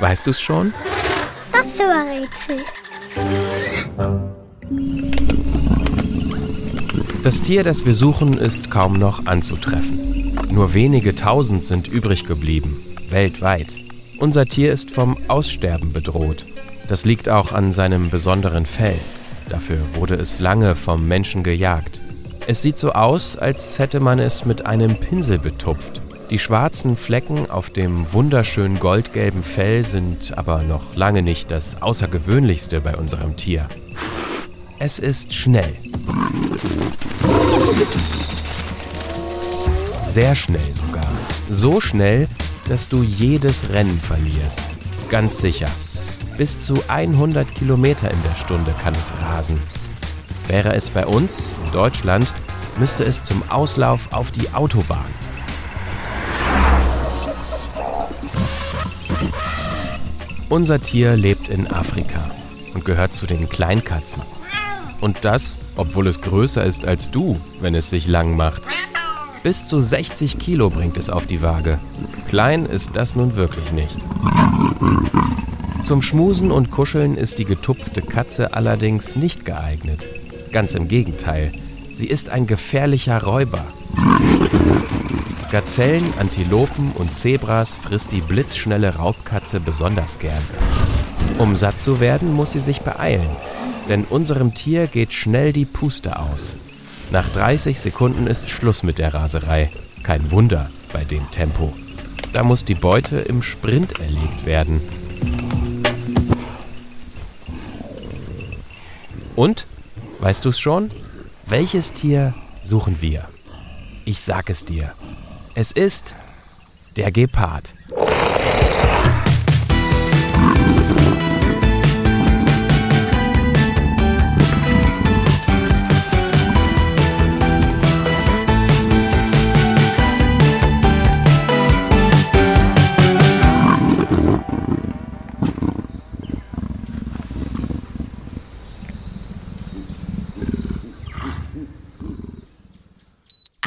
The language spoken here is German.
Weißt du es schon? Das Rätsel. Das Tier, das wir suchen, ist kaum noch anzutreffen. Nur wenige tausend sind übrig geblieben, weltweit. Unser Tier ist vom Aussterben bedroht. Das liegt auch an seinem besonderen Fell. Dafür wurde es lange vom Menschen gejagt. Es sieht so aus, als hätte man es mit einem Pinsel betupft. Die schwarzen Flecken auf dem wunderschön goldgelben Fell sind aber noch lange nicht das Außergewöhnlichste bei unserem Tier. Es ist schnell. Sehr schnell sogar. So schnell, dass du jedes Rennen verlierst. Ganz sicher. Bis zu 100 Kilometer in der Stunde kann es rasen. Wäre es bei uns, in Deutschland, müsste es zum Auslauf auf die Autobahn. Unser Tier lebt in Afrika und gehört zu den Kleinkatzen. Und das, obwohl es größer ist als du, wenn es sich lang macht. Bis zu 60 Kilo bringt es auf die Waage. Klein ist das nun wirklich nicht. Zum Schmusen und Kuscheln ist die getupfte Katze allerdings nicht geeignet. Ganz im Gegenteil, sie ist ein gefährlicher Räuber. Gazellen, Antilopen und Zebras frisst die blitzschnelle Raubkatze besonders gern. Um satt zu werden, muss sie sich beeilen, denn unserem Tier geht schnell die Puste aus. Nach 30 Sekunden ist Schluss mit der Raserei. Kein Wunder bei dem Tempo. Da muss die Beute im Sprint erlegt werden. Und, weißt du es schon? Welches Tier suchen wir? Ich sag es dir. Es ist der Gepard.